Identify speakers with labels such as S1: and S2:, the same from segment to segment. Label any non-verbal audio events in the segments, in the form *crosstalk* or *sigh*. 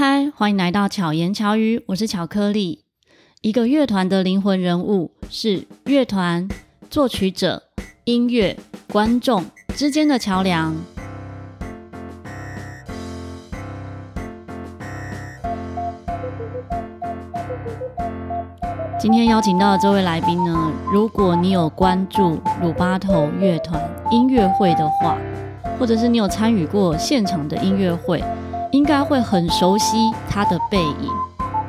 S1: 嗨，欢迎来到巧言巧语，我是巧克力。一个乐团的灵魂人物是乐团、作曲者、音乐、观众之间的桥梁。今天邀请到的这位来宾呢，如果你有关注鲁巴头乐团音乐会的话，或者是你有参与过现场的音乐会，应该会很熟悉他的背影。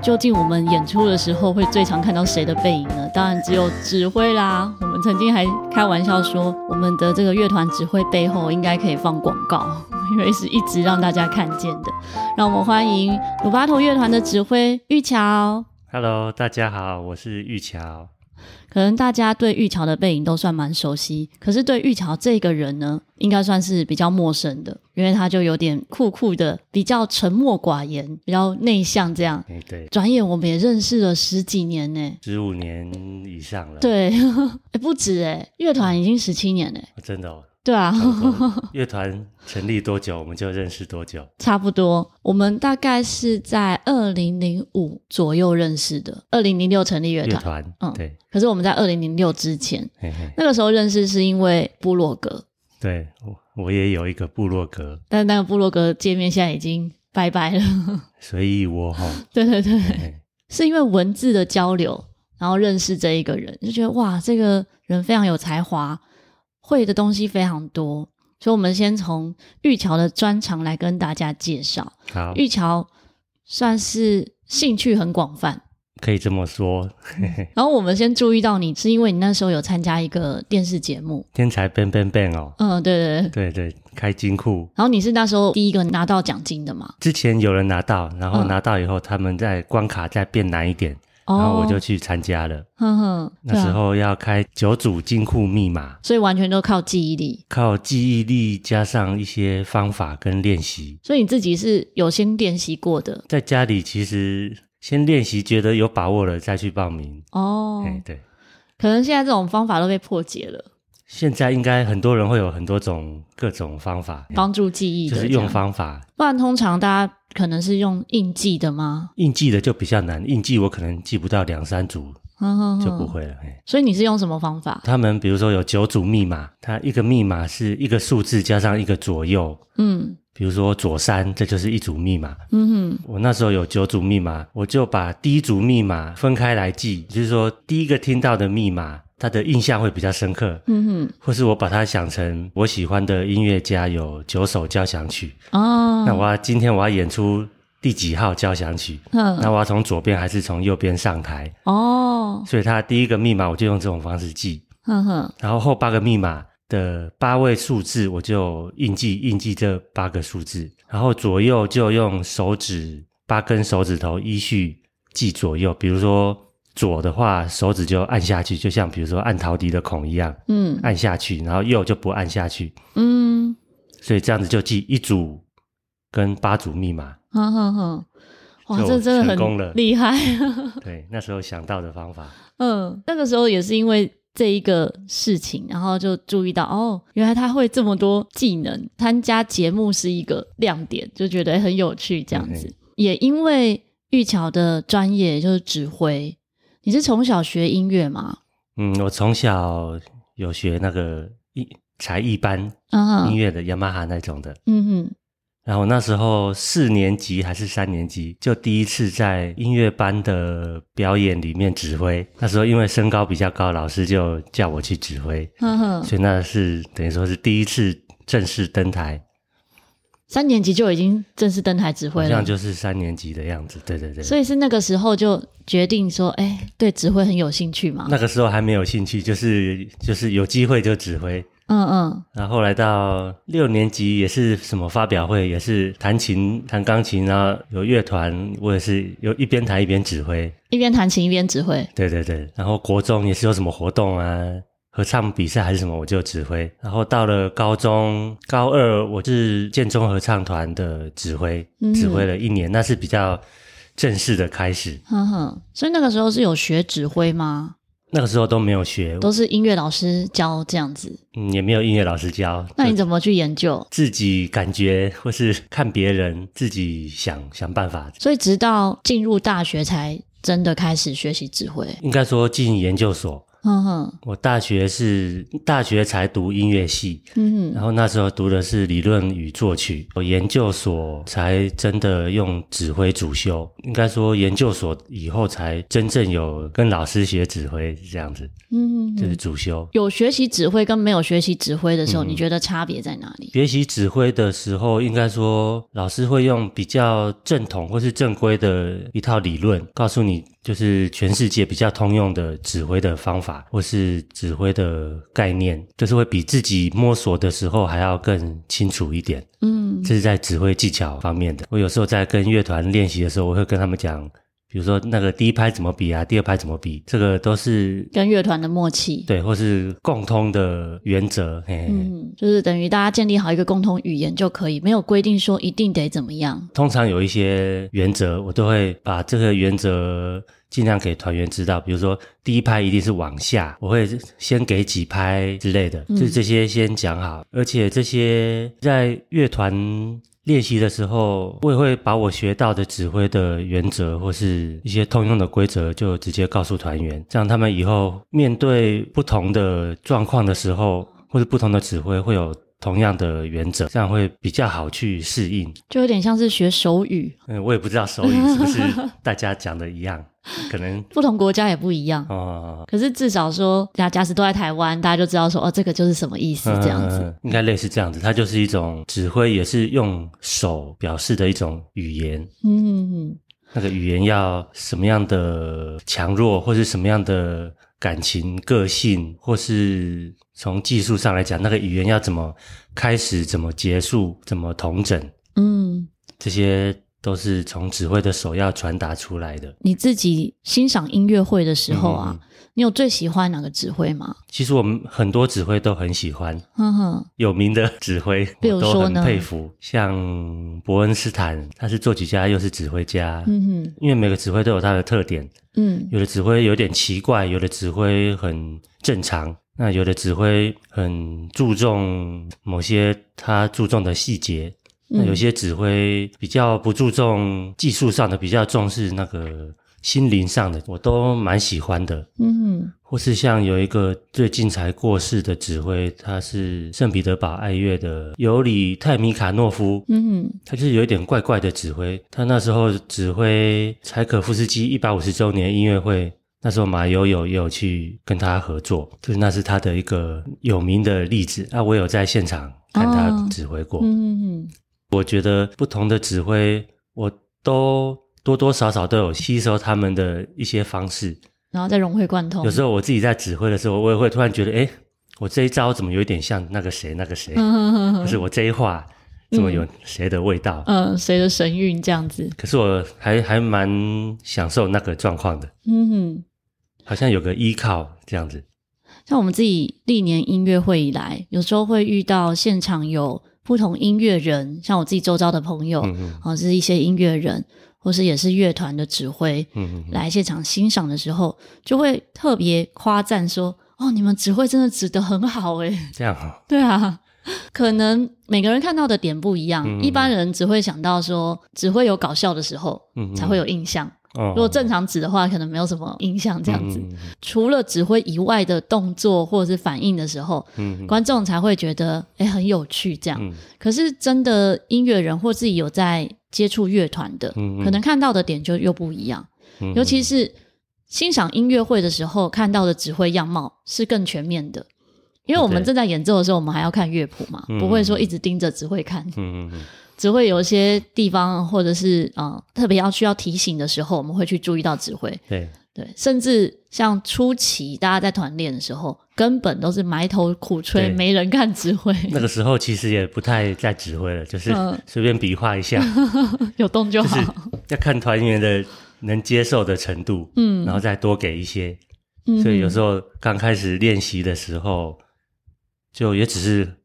S1: 究竟我们演出的时候会最常看到谁的背影呢？当然只有指挥啦。我们曾经还开玩笑说，我们的这个乐团指挥背后应该可以放广告，*laughs* 因为是一直让大家看见的。让我们欢迎鲁巴头乐团的指挥玉乔。
S2: Hello，大家好，我是玉乔。
S1: 可能大家对玉桥的背影都算蛮熟悉，可是对玉桥这个人呢，应该算是比较陌生的，因为他就有点酷酷的，比较沉默寡言，比较内向这样。
S2: 欸、对，
S1: 转眼我们也认识了十几年呢，
S2: 十五年以上了。
S1: 对，*laughs* 哎，不止哎，乐团已经十七年了，
S2: 真的哦。
S1: 对啊，
S2: 乐团成立多久，我们就认识多久。*laughs*
S1: 差不多，我们大概是在二零零五左右认识的。二零零六成立乐团，乐团，嗯，对。可是我们在二零零六之前嘿嘿，那个时候认识是因为部落格。
S2: 对，我我也有一个部落格，
S1: 但那个部落格界面现在已经拜拜了。*laughs* *laughs*
S2: 随意我哈，
S1: 对对对是因为文字的交流，然后认识这一个人，就觉得哇，这个人非常有才华。会的东西非常多，所以我们先从玉乔的专长来跟大家介绍。
S2: 好，
S1: 玉乔算是兴趣很广泛，
S2: 可以这么说。
S1: 然后我们先注意到你，是因为你那时候有参加一个电视节目《
S2: 天才 Bang Bang Bang》哦。
S1: 嗯，对对
S2: 对对对，开金库。
S1: 然后你是那时候第一个拿到奖金的嘛？
S2: 之前有人拿到，然后拿到以后，嗯、他们在关卡再变难一点。然后我就去参加了，哼哼，那时候要开九组金库密码，
S1: 所以完全都靠记忆力，
S2: 靠记忆力加上一些方法跟练习。
S1: 所以你自己是有先练习过的，
S2: 在家里其实先练习，觉得有把握了再去报名。
S1: 哦，
S2: 哎，对，
S1: 可能现在这种方法都被破解了。
S2: 现在应该很多人会有很多种各种方法
S1: 帮助记忆的，
S2: 就是用方法。
S1: 不然通常大家。可能是用印记的吗？
S2: 印记的就比较难，印记我可能记不到两三组，就不会了。
S1: 所以你是用什么方法？
S2: 他们比如说有九组密码，它一个密码是一个数字加上一个左右，嗯，比如说左三，这就是一组密码。嗯哼，我那时候有九组密码，我就把第一组密码分开来记，就是说第一个听到的密码。他的印象会比较深刻，嗯哼，或是我把它想成我喜欢的音乐家有九首交响曲。哦，那我要今天我要演出第几号交响曲，嗯，那我要从左边还是从右边上台？哦，所以他第一个密码我就用这种方式记，嗯哼，然后后八个密码的八位数字我就印记印记这八个数字，然后左右就用手指八根手指头依序记左右，比如说。左的话，手指就按下去，就像比如说按陶笛的孔一样，嗯，按下去，然后右就不按下去，嗯，所以这样子就记一组跟八组密码，
S1: 好好好，哇，这真的很厉害，*laughs*
S2: 对，那时候想到的方法，
S1: 嗯，那个时候也是因为这一个事情，然后就注意到哦，原来他会这么多技能，参加节目是一个亮点，就觉得很有趣，这样子，嗯，也因为玉桥的专业就是指挥。你是从小学音乐吗？
S2: 嗯，我从小有学那个一才艺班，音乐的雅马哈那种的。嗯哼。然后那时候四年级还是三年级，就第一次在音乐班的表演里面指挥。那时候因为身高比较高，老师就叫我去指挥。嗯哼。所以那是等于说是第一次正式登台。
S1: 三年级就已经正式登台指挥了，
S2: 这样就是三年级的样子，对对对。
S1: 所以是那个时候就决定说，哎，对指挥很有兴趣嘛。
S2: 那个时候还没有兴趣，就是就是有机会就指挥。嗯嗯。然后后来到六年级也是什么发表会，也是弹琴弹钢琴，然后有乐团，我也是有一边弹一边指挥，
S1: 一边弹琴一边指挥。
S2: 对对对。然后国中也是有什么活动啊。合唱比赛还是什么，我就指挥。然后到了高中，高二我是建中合唱团的指挥，嗯，指挥了一年，那是比较正式的开始。
S1: 哼哼，所以那个时候是有学指挥吗？
S2: 那个时候都没有学，
S1: 都是音乐老师教这样子。
S2: 嗯，也没有音乐老师教。
S1: 那你怎么去研究？
S2: 自己感觉，或是看别人，自己想想办法。
S1: 所以直到进入大学才真的开始学习指挥。
S2: 应该说进研究所。嗯哼，我大学是大学才读音乐系，嗯哼，然后那时候读的是理论与作曲，我研究所才真的用指挥主修，应该说研究所以后才真正有跟老师学指挥这样子，嗯哼，就是主修。
S1: 有学习指挥跟没有学习指挥的时候，嗯，你觉得差别在哪里？
S2: 学习指挥的时候，应该说老师会用比较正统或是正规的一套理论告诉你。就是全世界比较通用的指挥的方法，或是指挥的概念，就是会比自己摸索的时候还要更清楚一点。嗯，这是在指挥技巧方面的。我有时候在跟乐团练习的时候，我会跟他们讲。比如说那个第一拍怎么比啊，第二拍怎么比，这个都是
S1: 跟乐团的默契，
S2: 对，或是共通的原则。嘿嘿
S1: 嗯，就是等于大家建立好一个共同语言就可以，没有规定说一定得怎么样。
S2: 通常有一些原则，我都会把这个原则尽量给团员知道。比如说第一拍一定是往下，我会先给几拍之类的，就这些先讲好。嗯、而且这些在乐团。练习的时候，我也会把我学到的指挥的原则或是一些通用的规则，就直接告诉团员，这样他们以后面对不同的状况的时候，或是不同的指挥，会有同样的原则，这样会比较好去适应。
S1: 就有点像是学手语。
S2: 嗯，我也不知道手语是不是大家讲的一样。*laughs* 可能
S1: 不同国家也不一样哦，可是至少说，大家假使都在台湾，大家就知道说，哦，这个就是什么意思，这样子，嗯，
S2: 应该类似这样子。它就是一种指挥，也是用手表示的一种语言。嗯那个语言要什么样的强弱，或是什么样的感情、个性，或是从技术上来讲，那个语言要怎么开始、怎么结束、怎么同整，嗯，这些。都是从指挥的手要传达出来的。
S1: 你自己欣赏音乐会的时候啊，嗯、你有最喜欢哪个指挥吗？
S2: 其实我们很多指挥都很喜欢，嗯哼，有名的指挥我都很佩服，像伯恩斯坦，他是作曲家又是指挥家，嗯哼，因为每个指挥都有他的特点，嗯，有的指挥有点奇怪，有的指挥很正常，那有的指挥很注重某些他注重的细节。那有些指挥比较不注重技术上的，比较重视那个心灵上的，我都蛮喜欢的。嗯哼，或是像有一个最近才过世的指挥，他是圣彼得堡爱乐的尤里泰米卡诺夫。嗯哼，他就是有一点怪怪的指挥。他那时候指挥柴可夫斯基一百五十周年音乐会，那时候马友友也有去跟他合作，就是那是他的一个有名的例子。啊，我有在现场看他指挥过。嗯哼。我觉得不同的指挥，我都多多少少都有吸收他们的一些方式，
S1: 然后再融会贯通。
S2: 有时候我自己在指挥的时候，我也会突然觉得，诶，我这一招怎么有一点像那个谁那个谁？*laughs* 可是我这一话怎么有谁的味道？
S1: 嗯，谁的神韵这样子？
S2: 可是我还还蛮享受那个状况的。嗯哼，好像有个依靠这样子。
S1: 像我们自己历年音乐会以来，有时候会遇到现场有。不同音乐人，像我自己周遭的朋友，嗯嗯哦，是一些音乐人，或是也是乐团的指挥，嗯嗯来现场欣赏的时候，就会特别夸赞说：“哦，你们指挥真的指得很好诶。*laughs* ”
S2: 这样好。
S1: 对啊，可能每个人看到的点不一样，一般人只会想到说，只会有搞笑的时候，才会有印象。如果正常指的话，可能没有什么影响这样子。嗯、除了指挥以外的动作或者是反应的时候，嗯、观众才会觉得哎、欸、很有趣这样。嗯、可是真的音乐人或自己有在接触乐团的，嗯、可能看到的点就又不一样。嗯、尤其是欣赏音乐会的时候，看到的指挥样貌是更全面的。因为我们正在演奏的时候，我们还要看乐谱嘛，嗯、不会说一直盯着指挥看。嗯只会有一些地方，或者是啊、呃，特别要需要提醒的时候，我们会去注意到指挥。
S2: 对
S1: 对，甚至像初期大家在团练的时候，根本都是埋头苦吹，对没人看指挥。*laughs* 那
S2: 个时候其实也不太在指挥了，就是随便比划一下，
S1: 嗯、*laughs* 有动就好。
S2: 要看团员的能接受的程度，嗯，然后再多给一些。嗯、所以有时候刚开始练习的时候，就也只是。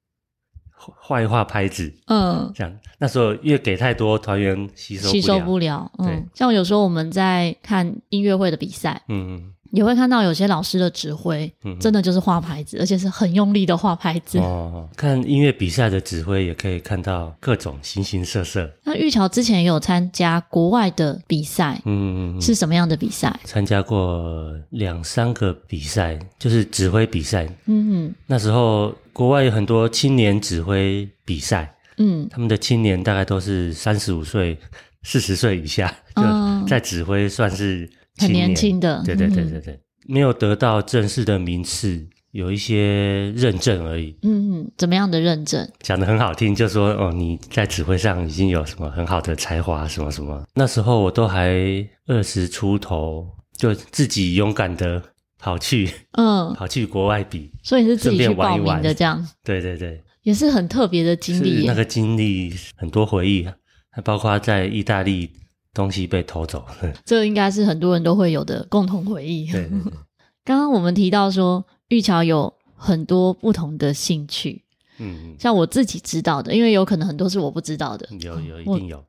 S2: 画一画拍子，嗯，这样。那时候因为给太多团员吸收
S1: 吸收不了，嗯，对。像有时候我们在看音乐会的比赛，嗯，也会看到有些老师的指挥，嗯、真的就是画牌子，而且是很用力的画牌子。
S2: 哦，看音乐比赛的指挥也可以看到各种形形色色。
S1: 那玉乔之前也有参加国外的比赛，嗯，是什么样的比赛？
S2: 参加过两三个比赛，就是指挥比赛。嗯嗯，那时候国外有很多青年指挥比赛，嗯，他们的青年大概都是三十五岁、四十岁以下，就在指挥算是。
S1: 很年轻的，
S2: 对对对对对，嗯、没有得到正式的名次，有一些认证而已。
S1: 嗯嗯，怎么样的认证？
S2: 讲得很好听，就说哦，你在指挥上已经有什么很好的才华，什么什么。那时候我都还二十出头，就自己勇敢的跑去，嗯，*laughs* 跑去国外比，
S1: 所以你是自己去报名的这样。
S2: 对对对，
S1: 也是很特别的经历。
S2: 那个经历很多回忆，还包括在意大利。东西被偷走，*laughs*
S1: 这应该是很多人都会有的共同回忆。对，对，对，*laughs* 刚刚我们提到说，玉桥有很多不同的兴趣，嗯，像我自己知道的，因为有可能很多是我不知道的。
S2: 有有一定有，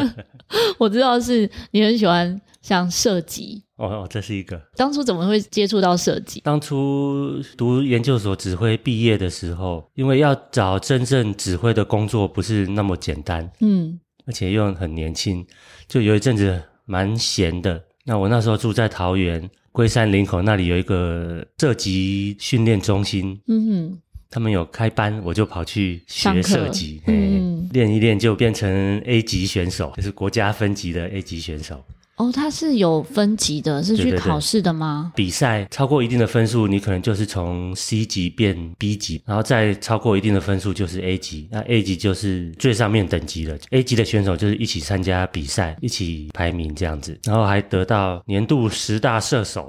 S2: *laughs*
S1: 我知道是你很喜欢像射击
S2: 哦哦，这是一个。
S1: 当初怎么会接触到设计？
S2: 当初读研究所指挥毕业的时候，因为要找真正指挥的工作不是那么简单，嗯。而且又很年轻，就有一阵子蛮闲的。那我那时候住在桃园龟山林口，那里有一个射击训练中心，嗯哼，他们有开班，我就跑去学射击，嗯，练一练就变成 A 级选手，就是国家分级的 A 级选手。
S1: 哦，它是有分级的，是去考试的吗？
S2: 对对对，比赛超过一定的分数，你可能就是从 C 级变 B 级，然后再超过一定的分数就是 A 级。那 A 级就是最上面等级了。A 级的选手就是一起参加比赛，一起排名这样子，然后还得到年度十大射手，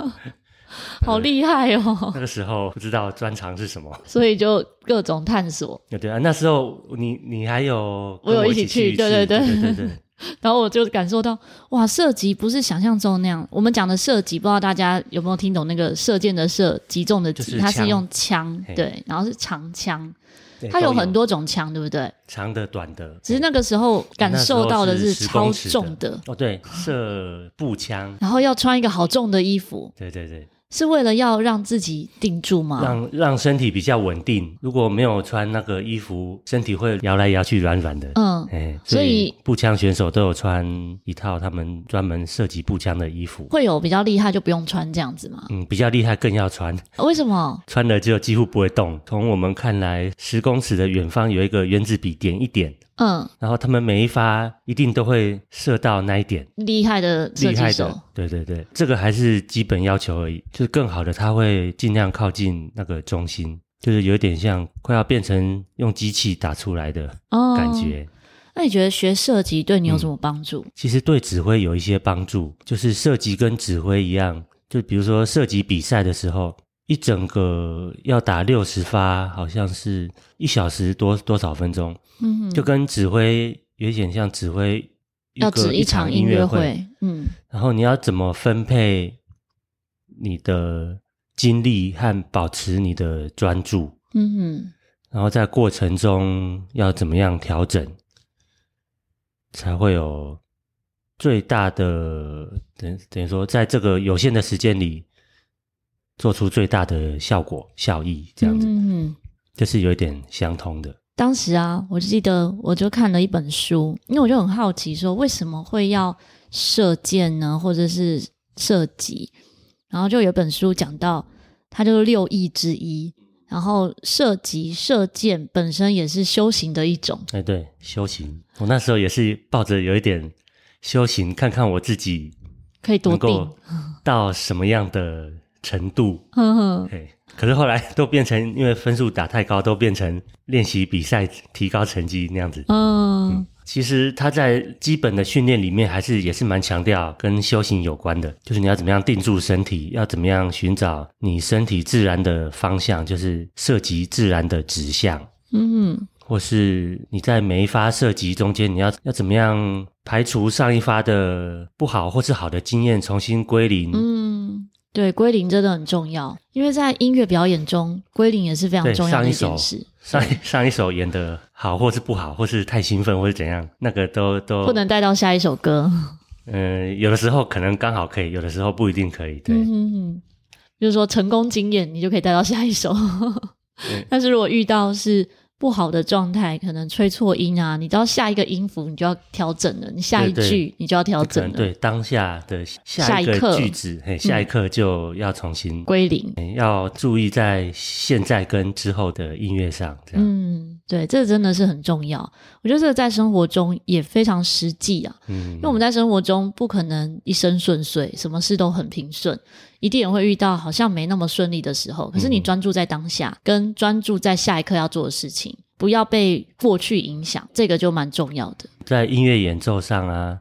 S2: *laughs*
S1: 好厉害哦！
S2: 那个时候不知道专长是什么，
S1: 所以就各种探索。
S2: 对对啊，那时候你你还有
S1: 我有一起去，对对对对对对。*laughs* 然后我就感受到，哇，射击不是想象中那样。我们讲的射击，不知道大家有没有听懂那个射箭的射，击中的击，它是用枪，对，然后是长枪，它有很多种枪，对不对？
S2: 长的、短的。
S1: 只是那个时候感受到的是超重的，
S2: 哦，对，射步枪，
S1: 然后要穿一个好重的衣服，
S2: 对对对。
S1: 是为了要让自己定住吗？
S2: 让让身体比较稳定。如果没有穿那个衣服，身体会摇来摇去，软软的。嗯，哎，所以步枪选手都有穿一套他们专门射击步枪的衣服。
S1: 会有比较厉害就不用穿这样子吗？
S2: 嗯，比较厉害更要穿。
S1: 为什么？
S2: 穿了就几乎不会动。从我们看来，十公尺的远方有一个原子笔，点一点。嗯，然后他们每一发一定都会射到那一点，
S1: 厉害的厉害的，
S2: 对对对，这个还是基本要求而已。就是更好的，他会尽量靠近那个中心，就是有点像快要变成用机器打出来的感觉。哦，
S1: 那你觉得学射击对你有什么帮助？
S2: 嗯，其实对指挥有一些帮助，就是射击跟指挥一样，就比如说射击比赛的时候。一整个要打六十发，好像是一小时多多少分钟，嗯哼，就跟指挥有点像指挥
S1: 要指一场音乐会，嗯，
S2: 然后你要怎么分配你的精力和保持你的专注，嗯哼，然后在过程中要怎么样调整，才会有最大的等等于说，在这个有限的时间里。做出最大的效果效益，这样子，嗯，这是有一点相通的。
S1: 当时啊，我就记得我就看了一本书，因为我就很好奇，说为什么会要射箭呢，或者是射击？然后就有本书讲到，它就是六艺之一。然后射击、射箭本身也是修行的一种。
S2: 哎，对，修行。我那时候也是抱着有一点修行，看看我自己
S1: 可以多定
S2: 到什么样的。程度，嗯哼，可是后来都变成，因为分数打太高，都变成练习比赛提高成绩那样子。嗯，嗯，其实他在基本的训练里面，还是也是蛮强调跟修行有关的，就是你要怎么样定住身体，要怎么样寻找你身体自然的方向，就是涉及自然的指向。嗯哼，或是你在每一发射及中间，你要要怎么样排除上一发的不好或是好的经验，重新归零。嗯。
S1: 对，归零真的很重要，因为在音乐表演中，归零也是非常重要的一件事。
S2: 上一首，上上一首演的好，或是不好，或是太兴奋，或是怎样，那个都都
S1: 不能带到下一首歌。
S2: 嗯、*laughs* 呃，有的时候可能刚好可以，有的时候不一定可以。对，
S1: 嗯，就是说成功经验，你就可以带到下一首。*laughs* 但是如果遇到是。不好的状态，可能吹错音啊，你知道下一个音符你就要调整了，你下一句你就要调整了。
S2: 对，当下的下一个句子，嘿，下一刻就要重新
S1: 归零，
S2: 要注意在现在跟之后的音乐上。这样，
S1: 嗯，对，这真的是很重要。我觉得这个在生活中也非常实际啊，嗯，因为我们在生活中不可能一生顺遂，什么事都很平顺。一定也会遇到好像没那么顺利的时候，可是你专注在当下，嗯、跟专注在下一刻要做的事情，不要被过去影响，这个就蛮重要的。
S2: 在音乐演奏上啊，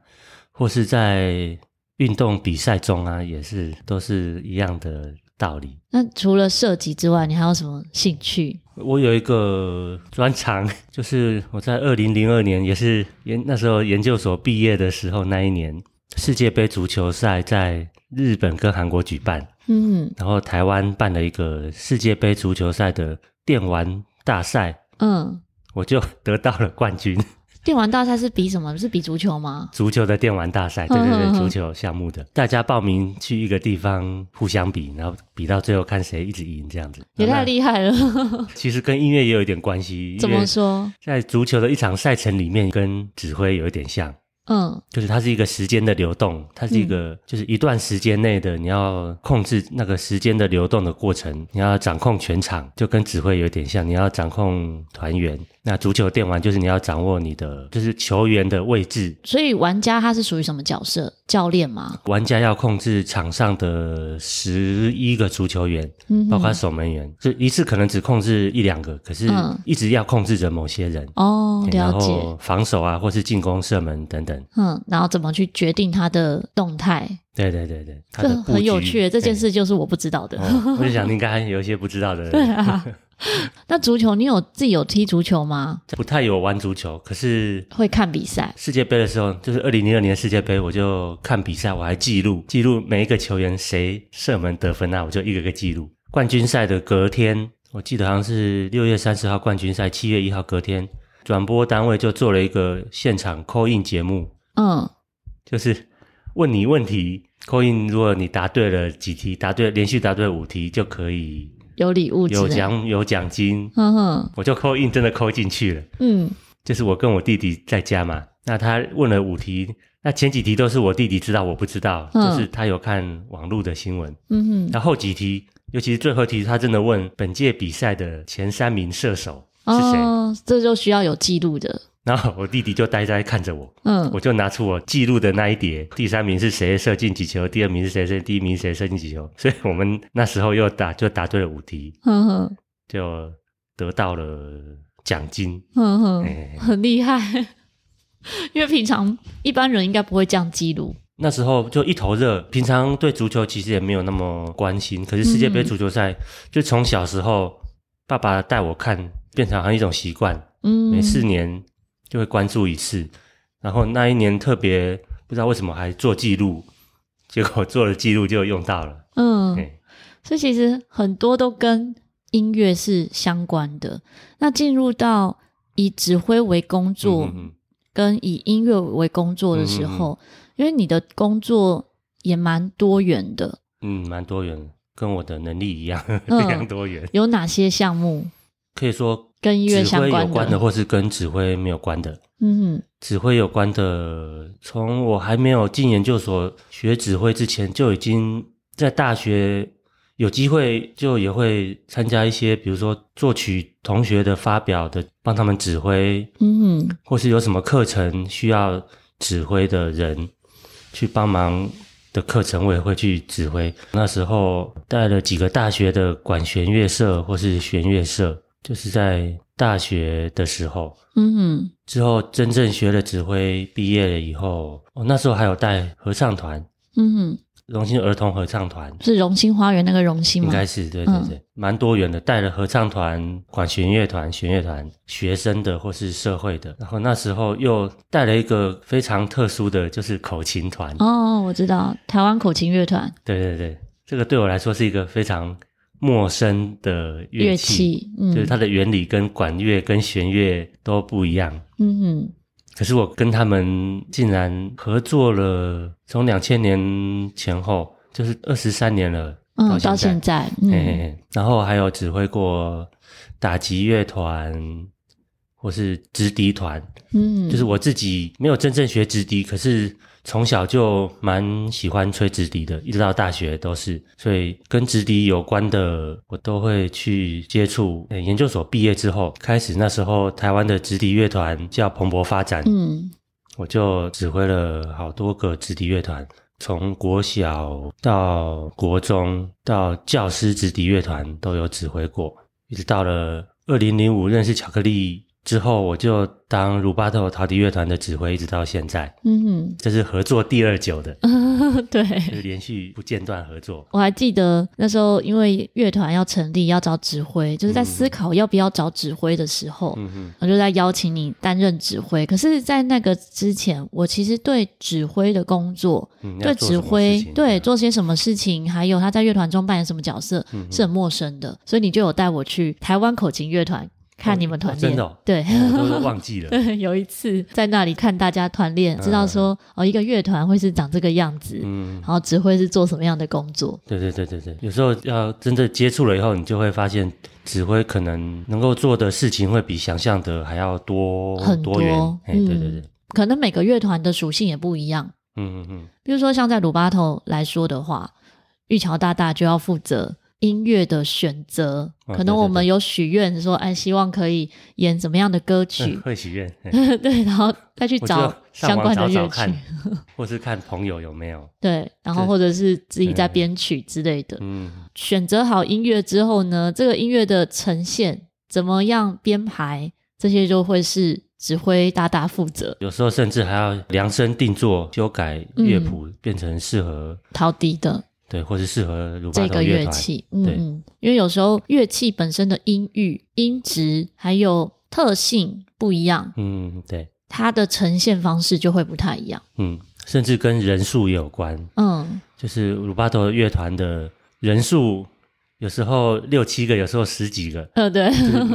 S2: 或是在运动比赛中啊，也是都是一样的道理。
S1: 那除了射击之外，你还有什么兴趣？
S2: 我有一个专长，*laughs* 就是我在二零零二年，也是研那时候研究所毕业的时候，那一年世界杯足球赛在。日本跟韩国举办，嗯，然后台湾办了一个世界杯足球赛的电玩大赛，嗯，我就得到了冠军。
S1: 电玩大赛是比什么？是比足球吗？
S2: 足球的电玩大赛，对对对，足球项目的，大家报名去一个地方互相比，然后比到最后看谁一直赢，这样子
S1: 也太厉害了。*laughs*
S2: 其实跟音乐也有一点关系，
S1: 怎么说？
S2: 在足球的一场赛程里面，跟指挥有一点像。嗯，就是它是一个时间的流动，它是一个就是一段时间内的，你要控制那个时间的流动的过程，你要掌控全场，就跟指挥有点像，你要掌控团员。那足球电玩就是你要掌握你的，就是球员的位置。
S1: 所以玩家他是属于什么角色？教练吗？
S2: 玩家要控制场上的十一个足球员，嗯，包括守门员，就一次可能只控制一两个，可是一直要控制着某些人。
S1: 哦，了解。然
S2: 后防守啊，或是进攻、射门等等。
S1: 嗯，然后怎么去决定他的动态？
S2: 对对对对，
S1: 这很有趣。这件事就是我不知道的。
S2: 哦，我就想应该有一些不知道的。*laughs*
S1: 对啊。*laughs* *laughs* 那足球，你有自己有踢足球吗？
S2: 不太有玩足球，可是
S1: 会看比赛。
S2: 世界杯的时候，就是二零零二年的世界杯，我就看比赛，我还记录记录每一个球员谁射门得分啊，我就一个个记录。冠军赛的隔天，我记得好像是六月三十号冠军赛，七月一号隔天，转播单位就做了一个现场 call in 节目，嗯，就是问你问题 call in，如果你答对了几题，答对连续答对五题就可以。
S1: 有礼物，
S2: 有奖有奖金，嗯哼，我就 call in 真的 call 进去了，嗯，就是我跟我弟弟在家嘛，那他问了五题，那前几题都是我弟弟知道，我不知道，嗯、就是他有看网络的新闻，嗯哼，然后几题，尤其是最后一题，他真的问本届比赛的前三名射手是谁？
S1: 哦，这就需要有记录的。
S2: 然后我弟弟就呆呆看着我，嗯，我就拿出我记录的那一叠，第三名是谁射进几球，第二名是谁射，第一名是谁射进几球，*laughs* 所以我们那时候又答就答对了五题，嗯哼，就得到了奖金，嗯哼，哎、
S1: 很厉害，*laughs* 因为平常一般人应该不会这样记录。
S2: 那时候就一头热，平常对足球其实也没有那么关心，可是世界杯足球赛、嗯、就从小时候爸爸带我看，变成好像一种习惯，嗯，每四年。就会关注一次，然后那一年特别不知道为什么还做记录，*laughs* 结果做了记录就用到了。嗯，嘿
S1: 所以其实很多都跟音乐是相关的。那进入到以指挥为工作，嗯、哼哼跟以音乐为工作的时候，嗯、哼哼因为你的工作也蛮多元的。
S2: 嗯，蛮多元，跟我的能力一样，*laughs* 非常多元。
S1: 有哪些项目？
S2: 可以说。跟音乐相关的，有关的，或是跟指挥没有关的。嗯哼，指挥有关的，从我还没有进研究所学指挥之前，就已经在大学有机会，就也会参加一些，比如说作曲同学的发表的，帮他们指挥。嗯哼，或是有什么课程需要指挥的人去帮忙的课程，我也会去指挥。那时候带了几个大学的管弦乐社或是弦乐社。就是在大学的时候，嗯哼，之后真正学了指挥，毕业了以后，哦那时候还有带合唱团，嗯哼，荣兴儿童合唱团
S1: 是荣兴花园那个荣兴吗？
S2: 应该是，对对对，嗯、蛮多元的，带了合唱团、管弦乐团、弦乐团，学生的或是社会的，然后那时候又带了一个非常特殊的就是口琴团，
S1: 哦，我知道，台湾口琴乐团，
S2: 对对对，这个对我来说是一个非常。陌生的乐器，嗯、就是它的原理跟管乐跟弦乐都不一样。嗯哼，可是我跟他们竟然合作了，从两千年前后就是二十三年了，
S1: 嗯，到现在，
S2: 嗯，然后还有指挥过打击乐团或是直笛团，嗯，就是我自己没有真正学直笛，可是。从小就蛮喜欢吹直笛的，一直到大学都是，所以跟直笛有关的我都会去接触。研究所毕业之后，开始那时候台湾的直笛乐团叫蓬勃发展，嗯，我就指挥了好多个直笛乐团，从国小到国中到教师直笛乐团都有指挥过，一直到了二零零五认识巧克力。之后我就当鲁巴特陶笛乐团的指挥，一直到现在。嗯哼，这是合作第二久的，
S1: 嗯、对，
S2: 就是连续不间断合作。
S1: 我还记得那时候，因为乐团要成立，要找指挥，就是在思考要不要找指挥的时候，我就在邀请你担任指挥。可是，在那个之前，我其实对指挥的工作，嗯、对指挥，对做些什么事情，还有他在乐团中扮演什么角色，嗯、是很陌生的。所以你就有带我去台湾口琴乐团。看你们团练，真的，哦，
S2: 对，都忘记了。*laughs*
S1: 对，有一次在那里看大家团练，知道说哦，一个乐团会是长这个样子，嗯，然后指挥是做什么样的工作。
S2: 对对对对对，有时候要真的接触了以后，你就会发现指挥可能能够做的事情会比想象的还要多
S1: 很多。
S2: 元。嗯，对对对，
S1: 可能每个乐团的属性也不一样。嗯嗯嗯，比如说像在鲁巴头来说的话，玉桥大大就要负责。音乐的选择，可能我们有许愿说，哎，希望可以演怎么样的歌曲？*laughs*
S2: 会许愿，*laughs*
S1: 对，然后再去找相关的乐曲，*laughs*
S2: 或是看朋友有没有。
S1: 对，然后或者是自己在编曲之类的。嗯，选择好音乐之后呢，这个音乐的呈现怎么样编排，这些就会是指挥大大负责。
S2: 有时候甚至还要量身定做，修改乐谱，嗯、变成适合
S1: 陶笛的。
S2: 对，或是适合
S1: 这个乐器，嗯，对，因为有时候乐器本身的音域、音质还有特性不一样，
S2: 嗯，对，
S1: 它的呈现方式就会不太一样，
S2: 嗯，甚至跟人数也有关，嗯，就是鲁巴头乐团的人数有时候六七个，有时候十几个，
S1: 呃，对，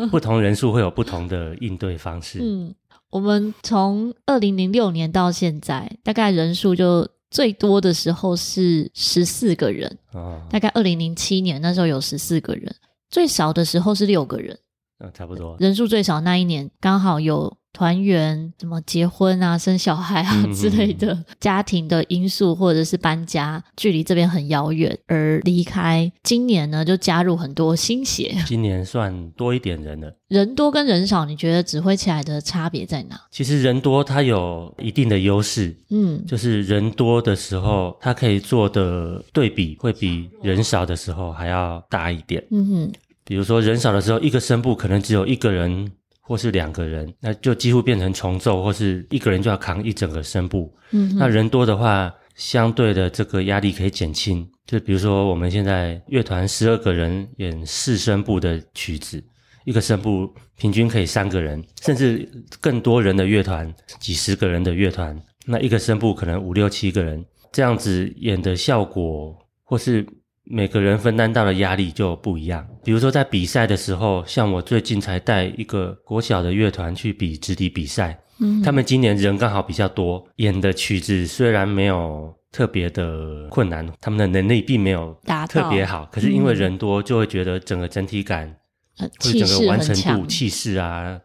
S2: 不同人数会有不同的应对方式，*laughs*
S1: 嗯，我们从二零零六年到现在，大概人数就。最多的时候是十四个人，哦、大概二零零七年那时候有十四个人，最少的时候是六个人，
S2: 啊，差不多。
S1: 人数最少那一年刚好有。团圆，什么结婚啊、生小孩啊之类的，嗯、家庭的因素，或者是搬家，距离这边很遥远而离开。今年呢，就加入很多新血。
S2: 今年算多一点人了。
S1: 人多跟人少，你觉得指挥起来的差别在哪？
S2: 其实人多它有一定的优势，嗯，就是人多的时候，它可以做的对比会比人少的时候还要大一点。嗯哼，比如说人少的时候，一个声部可能只有一个人。或是两个人，那就几乎变成重奏，或是一个人就要扛一整个声部。嗯，那人多的话，相对的这个压力可以减轻。就比如说我们现在乐团十二个人演四声部的曲子，一个声部平均可以三个人，甚至更多人的乐团，几十个人的乐团，那一个声部可能五六七个人，这样子演的效果，或是。每个人分担到的压力就不一样。比如说在比赛的时候，像我最近才带一个国小的乐团去比直笛比赛，嗯，他们今年人刚好比较多，演的曲子虽然没有特别的困难，他们的能力并没有特别好，可是因为人多，就会觉得整个整体感，
S1: 呃，
S2: 整个完成度、气势啊，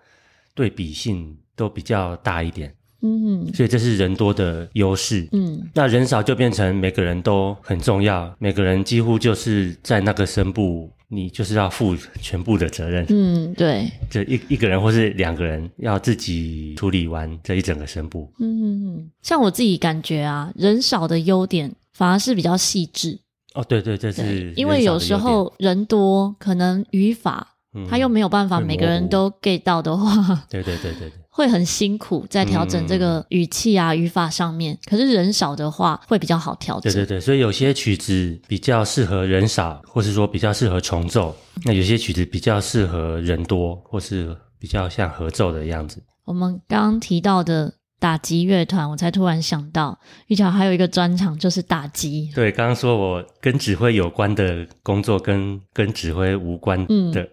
S2: 对比性都比较大一点。嗯，所以这是人多的优势。嗯，那人少就变成每个人都很重要，每个人几乎就是在那个声部，你就是要负全部的责任。
S1: 嗯，对，
S2: 这一一个人或是两个人要自己处理完这一整个声部。
S1: 嗯，像我自己感觉啊，人少的优点反而是比较细致。
S2: 哦，对对，这是
S1: 因为有时候人多，可能语法。他又没有办法每个人都 get 到的话，
S2: 对对对对对，
S1: 会很辛苦在调整这个语气啊、语法上面。可是人少的话会比较好调整。
S2: 对对对，所以有些曲子比较适合人少，或是说比较适合重奏；那有些曲子比较适合人多，或是比较像合奏的样子。
S1: 我们刚刚提到的打击乐团，我才突然想到，玉桥还有一个专长就是打击。
S2: 对，刚刚说我跟指挥有关的工作跟跟指挥无关的。嗯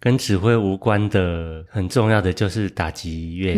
S2: 跟指挥无关的很重要的就是打击乐，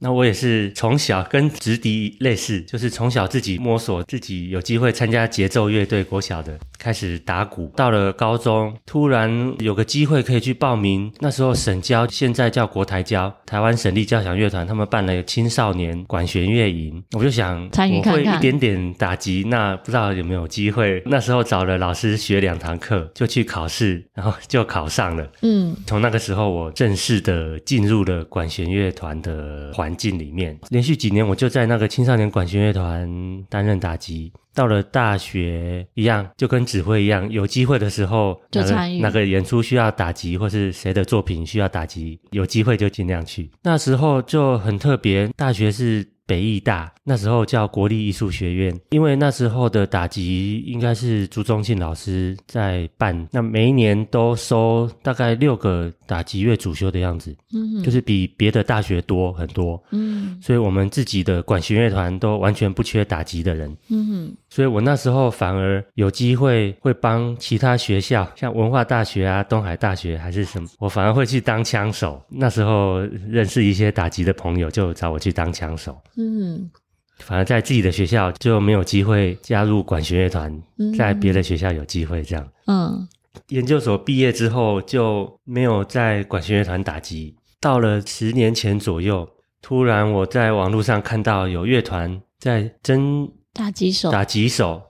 S2: 那我也是从小跟直笛类似，就是从小自己摸索，自己有机会参加节奏乐队，国小的开始打鼓。到了高中，突然有个机会可以去报名。那时候省交现在叫国台交，台湾省立交响乐团，他们办了青少年管弦乐营，我就想参与看看，我会一点点打击，那不知道有没有机会。那时候找了老师学两堂课，就去考试，然后就考上了。嗯，从那个时候我正式的进入了管弦乐团的环境里面，连续几年我就在那个青少年管弦乐团担任打击。到了大学一样，就跟指挥一样，有机会的时候就参与那个演出需要打击，或是谁的作品需要打击，有机会就尽量去。那时候就很特别，大学是。北艺大那时候叫国立艺术学院，因为那时候的打击应该是朱宗庆老师在办，那每一年都收大概六个打击乐主修的样子，嗯，就是比别的大学多很多，嗯，所以我们自己的管弦乐团都完全不缺打击的人，嗯，所以我那时候反而有机会会帮其他学校，像文化大学啊、东海大学还是什么，我反而会去当枪手。那时候认识一些打击的朋友，就找我去当枪手。嗯，反而在自己的学校就没有机会加入管弦乐团，在别的学校有机会这样。嗯，研究所毕业之后就没有在管弦乐团打击。到了十年前左右，突然我在网络上看到有乐团在争
S1: 打击手，
S2: 打击手，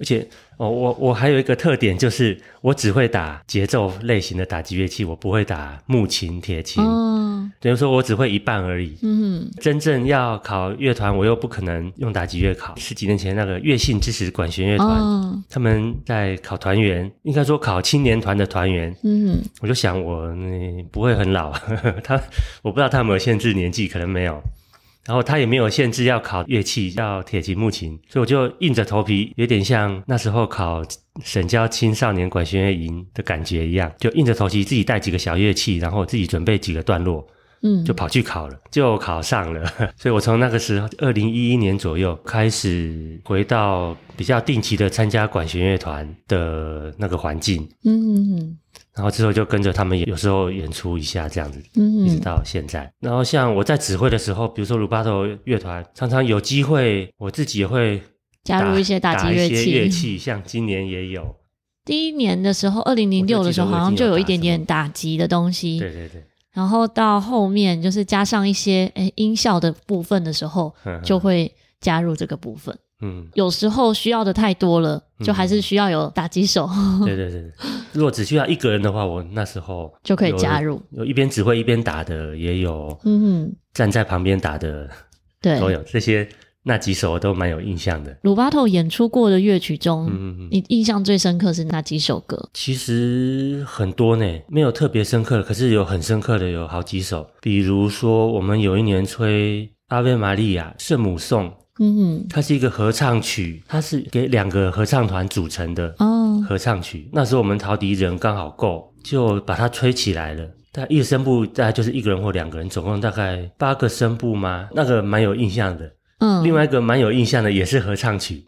S2: 而且。哦，我我还有一个特点，就是我只会打节奏类型的打击乐器，我不会打木琴、铁琴。嗯，等于说我只会一半而已。嗯，真正要考乐团，我又不可能用打击乐考。十几年前那个乐信支持管弦乐团，哦，他们在考团员，应该说考青年团的团员。嗯，我就想我嗯不会很老，呵 *laughs* 呵他我不知道他有没有限制年纪，可能没有。然后他也没有限制要考乐器，要铁琴、木琴，所以我就硬着头皮，有点像那时候考省交青少年管弦乐营的感觉一样，就硬着头皮自己带几个小乐器，然后自己准备几个段落，嗯，就跑去考了，就考上了。所以我从那个时候，二零一一年左右开始回到比较定期的参加管弦乐团的那个环境，嗯。然后之后就跟着他们，有时候演出一下这样子，嗯，一直到现在。然后像我在指挥的时候，比如说鲁巴头乐团，常常有机会，我自己也会
S1: 加入一些打击乐器。
S2: 乐器像今年也有，*laughs*
S1: 第一年的时候，二零零六的时候，好像就有一点点打击的东西。
S2: 对对对。
S1: 然后到后面就是加上一些诶音效的部分的时候，就会加入这个部分。嗯，有时候需要的太多了，就还是需要有打击手。
S2: 嗯、对对对，如果只需要一个人的话，我那时候
S1: 就可以加入，
S2: 有一边指挥一边打的，也有，嗯哼，站在旁边打的，对，都有这些。那几首我都蛮有印象的。
S1: 鲁巴头演出过的乐曲中，嗯，你印象最深刻是哪几首歌？
S2: 其实很多呢，没有特别深刻的，可是有很深刻的，有好几首。比如说，我们有一年吹《阿维玛利亚》圣母颂。嗯哼，它是一个合唱曲，它是给两个合唱团组成的哦。合唱曲，那时候我们陶笛人刚好够，就把它吹起来了。但一个声部大概就是一个人或两个人，总共大概八个声部吗？那个蛮有印象的。嗯，另外一个蛮有印象的也是合唱曲，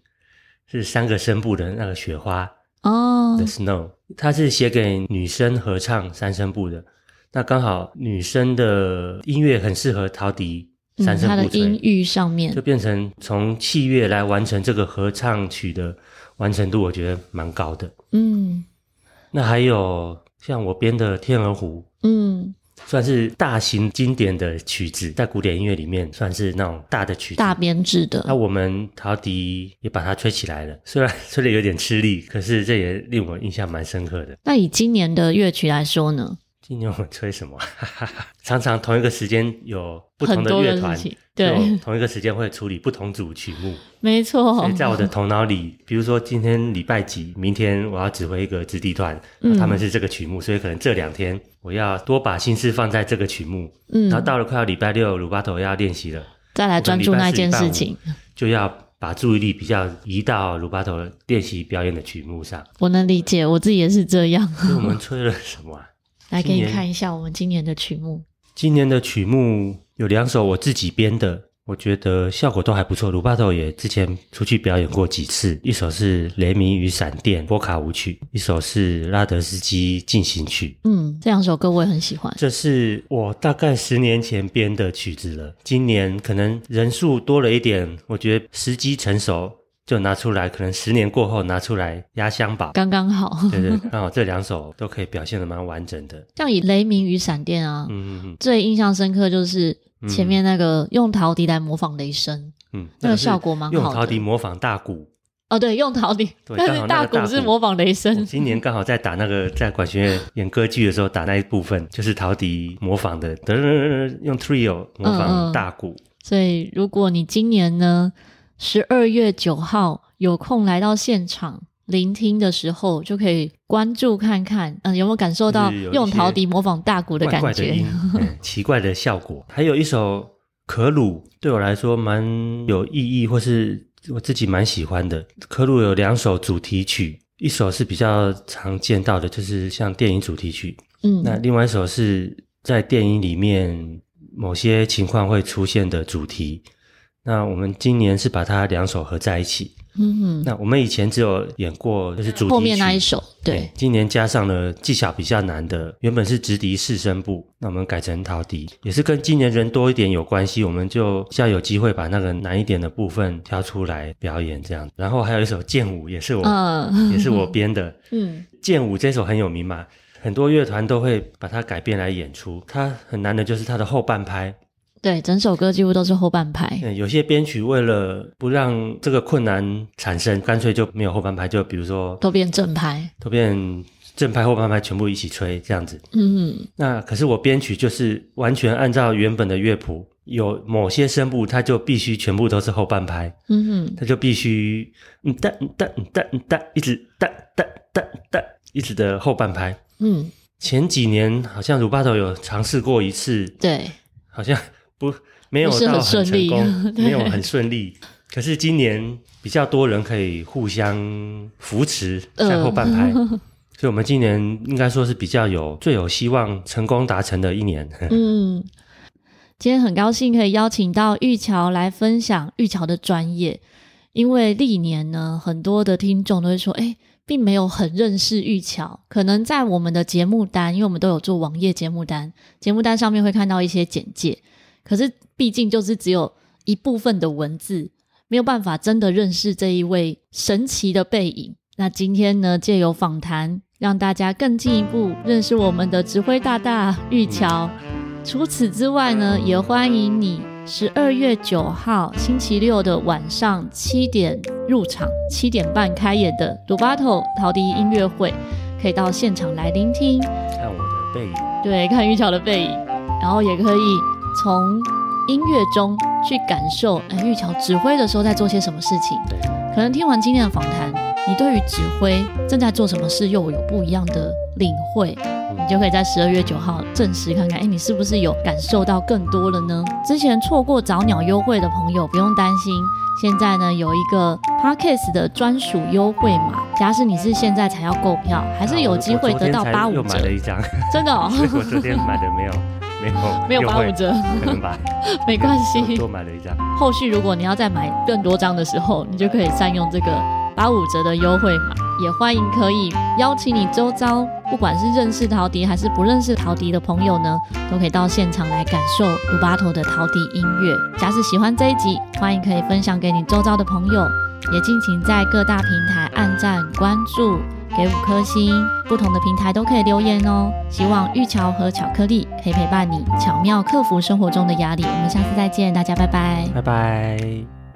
S2: 是三个声部的那个雪花哦，The Snow，它是写给女生合唱三声部的。那刚好女生的音乐很适合陶笛。三声部，嗯，它的
S1: 音域上面，
S2: 就变成从器乐来完成这个合唱曲的完成度，我觉得蛮高的。嗯，那还有像我编的《天鹅湖》，嗯，算是大型经典的曲子，在古典音乐里面算是那种大的曲子，
S1: 大编制的。
S2: 那我们陶笛也把它吹起来了，虽然 *laughs* 吹的有点吃力，可是这也令我印象蛮深刻的。
S1: 那以今年的乐曲来说呢？
S2: 今年我们吹什么？*laughs* 常常同一个时间有不同的乐团，对，同一个时间会处理不同组曲目。*laughs*
S1: 没错。
S2: 所以在我的头脑里，比如说今天礼拜几，明天我要指挥一个子弟团，他们是这个曲目，所以可能这两天我要多把心思放在这个曲目。嗯。然后到了快要礼拜六，鲁巴头要练习了，
S1: 再来专注那件事情，
S2: 就要把注意力比较移到鲁巴头练习表演的曲目上。
S1: 我能理解，我自己也是这样。
S2: 所以我们吹了什么啊？
S1: 来给你看一下我们今年的曲目。
S2: 今年的曲目有两首我自己编的，我觉得效果都还不错。鲁巴头也之前出去表演过几次，一首是《雷鸣与闪电》波卡舞曲，一首是拉德斯基进行曲。
S1: 嗯，这两首歌我也很喜欢。
S2: 这是我大概十年前编的曲子了，今年可能人数多了一点，我觉得时机成熟，就拿出来。可能十年过后拿出来压箱宝，
S1: 刚刚好。
S2: 对对，刚好这两首都可以表现的蛮完整的。
S1: 像以《雷鸣与闪电》啊，嗯嗯嗯，最印象深刻就是。前面那个用陶笛来模仿雷声，嗯，那个效果蛮好的。
S2: 用陶笛模仿大鼓，
S1: 哦，对，用陶笛，但是大鼓是模仿雷声。
S2: 今年刚好在打那个在管弦乐演歌剧的时候打那一部分，就是陶笛模仿的，噔噔噔，用 trio 模仿大鼓。
S1: 所以如果你今年呢，十二月九号有空来到现场。聆听的时候就可以关注看看，嗯、呃，有没有感受到用陶笛模仿大鼓的感觉？怪怪、
S2: 嗯，*laughs* 奇怪的效果。还有一首可鲁，对我来说蛮有意义，或是我自己蛮喜欢的。可鲁有两首主题曲，一首是比较常见到的，就是像电影主题曲。嗯，那另外一首是在电影里面某些情况会出现的主题。那我们今年是把它两首合在一起。嗯哼，那我们以前只有演过，就是主题曲后面
S1: 那一首，对。
S2: 对，今年加上了技巧比较难的，原本是直笛四声部，那我们改成陶笛，也是跟今年人多一点有关系。我们就现在有机会把那个难一点的部分挑出来表演这样。然后还有一首剑舞，也是我，嗯、也是我编的。*laughs* 嗯，剑舞这首很有名嘛，很多乐团都会把它改编来演出。它很难的就是它的后半拍。
S1: 对，整首歌几乎都是后半拍。
S2: 对，有些编曲为了不让这个困难产生，干脆就没有后半拍，就比如说
S1: 都变正拍，
S2: 都变正拍后半拍全部一起吹这样子。嗯，那可是我编曲就是完全按照原本的乐谱，有某些声部它就必须全部都是后半拍。嗯哼，它就必须嗯哒嗯哒嗯哒嗯哒一直哒哒哒哒一直的后半拍。嗯，前几年好像鲁巴头有尝试过一次，
S1: 对，
S2: 好像。不，没有到很成功，*laughs* 没有很顺利。可是今年比较多人可以互相扶持在后半拍，呃、所以我们今年应该说是比较有最有希望成功达成的一年。*laughs*
S1: 嗯，今天很高兴可以邀请到玉桥来分享玉桥的专业，因为历年呢，很多的听众都会说，哎，并没有很认识玉桥，可能在我们的节目单，因为我们都有做网页节目单，节目单上面会看到一些简介。可是，毕竟就是只有一部分的文字，没有办法真的认识这一位神奇的背影。那今天呢，借由访谈，让大家更进一步认识我们的指挥大大玉桥。除此之外呢，也欢迎你十二月九号星期六的晚上七点入场，七点半开演的鲁巴头陶笛音乐会，可以到现场来聆听，
S2: 看我的背影，
S1: 对，看玉桥的背影，然后也可以。从音乐中去感受，哎，玉桥指挥的时候在做些什么事情？对，可能听完今天的访谈，你对于指挥正在做什么事又有不一样的领会，嗯、你就可以在十二月九号证实看看，哎，你是不是有感受到更多了呢？之前错过早鸟优惠的朋友不用担心，现在呢有一个 Podcast 的专属优惠码，假使你是现在才要购票，还是有机会得到八五折。又
S2: 买了一张，
S1: 真的哦，*laughs*
S2: 我昨天买的没有。没有
S1: 没有八五折，
S2: 可能吧，*laughs*
S1: 没关系。
S2: 多买了一张，
S1: 后续如果你要再买更多张的时候，你就可以善用这个八五折的优惠码。也欢迎可以邀请你周遭，不管是认识陶笛还是不认识陶笛的朋友呢，都可以到现场来感受鲁巴头的陶笛音乐。假使喜欢这一集，欢迎可以分享给你周遭的朋友，也敬请在各大平台按赞关注。给五颗星，不同的平台都可以留言哦。希望玉桥和巧克力可以陪伴你，巧妙克服生活中的压力。我们下次再见，大家拜拜，
S2: 拜拜。